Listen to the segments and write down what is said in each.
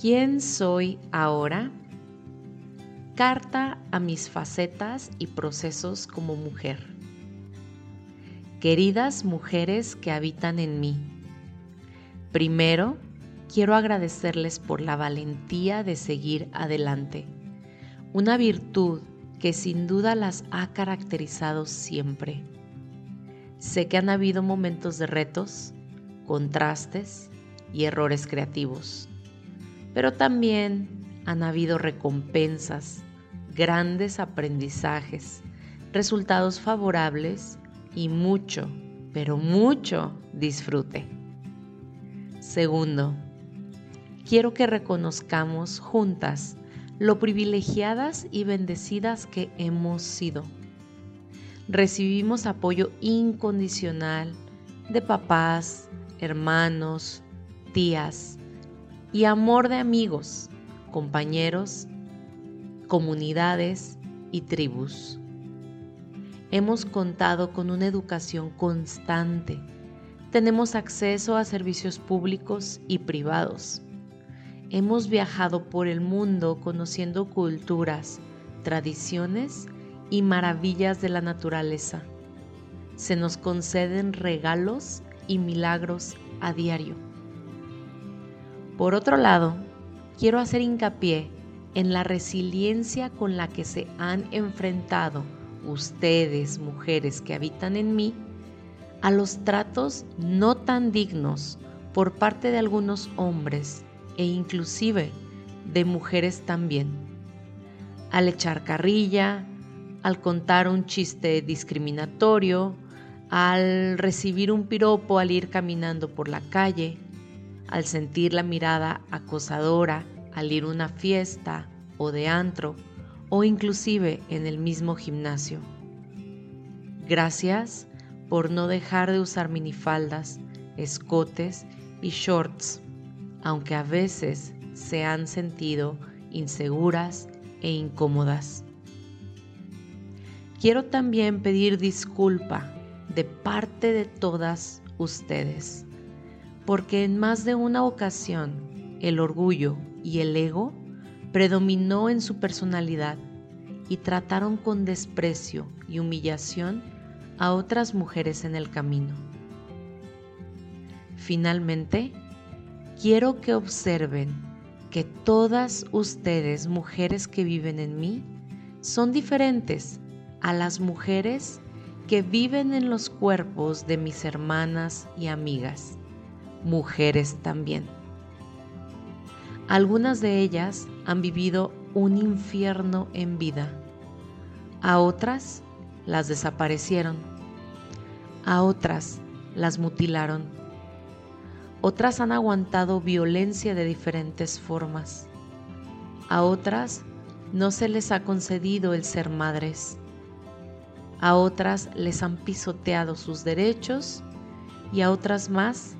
¿Quién soy ahora? Carta a mis facetas y procesos como mujer. Queridas mujeres que habitan en mí, primero quiero agradecerles por la valentía de seguir adelante, una virtud que sin duda las ha caracterizado siempre. Sé que han habido momentos de retos, contrastes y errores creativos, pero también han habido recompensas, grandes aprendizajes, resultados favorables y mucho, pero mucho disfrute. Segundo, quiero que reconozcamos juntas lo privilegiadas y bendecidas que hemos sido. Recibimos apoyo incondicional de papás, hermanos, tías y amor de amigos, compañeros comunidades y tribus. Hemos contado con una educación constante. Tenemos acceso a servicios públicos y privados. Hemos viajado por el mundo conociendo culturas, tradiciones y maravillas de la naturaleza. Se nos conceden regalos y milagros a diario. Por otro lado, quiero hacer hincapié en la resiliencia con la que se han enfrentado ustedes, mujeres que habitan en mí, a los tratos no tan dignos por parte de algunos hombres e inclusive de mujeres también. Al echar carrilla, al contar un chiste discriminatorio, al recibir un piropo al ir caminando por la calle, al sentir la mirada acosadora al ir a una fiesta o de antro o inclusive en el mismo gimnasio. Gracias por no dejar de usar minifaldas, escotes y shorts, aunque a veces se han sentido inseguras e incómodas. Quiero también pedir disculpa de parte de todas ustedes, porque en más de una ocasión el orgullo y el ego predominó en su personalidad y trataron con desprecio y humillación a otras mujeres en el camino. Finalmente, quiero que observen que todas ustedes, mujeres que viven en mí, son diferentes a las mujeres que viven en los cuerpos de mis hermanas y amigas, mujeres también. Algunas de ellas han vivido un infierno en vida. A otras las desaparecieron. A otras las mutilaron. Otras han aguantado violencia de diferentes formas. A otras no se les ha concedido el ser madres. A otras les han pisoteado sus derechos y a otras más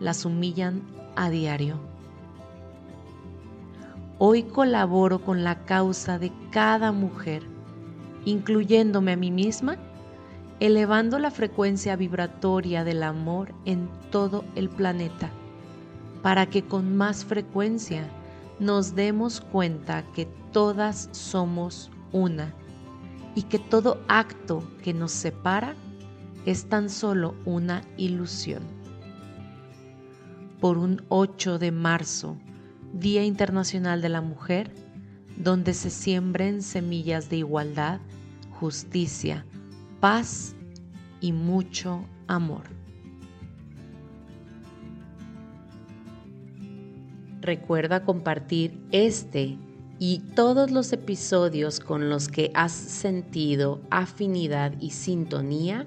las humillan a diario. Hoy colaboro con la causa de cada mujer, incluyéndome a mí misma, elevando la frecuencia vibratoria del amor en todo el planeta, para que con más frecuencia nos demos cuenta que todas somos una y que todo acto que nos separa es tan solo una ilusión. Por un 8 de marzo Día Internacional de la Mujer, donde se siembren semillas de igualdad, justicia, paz y mucho amor. Recuerda compartir este y todos los episodios con los que has sentido afinidad y sintonía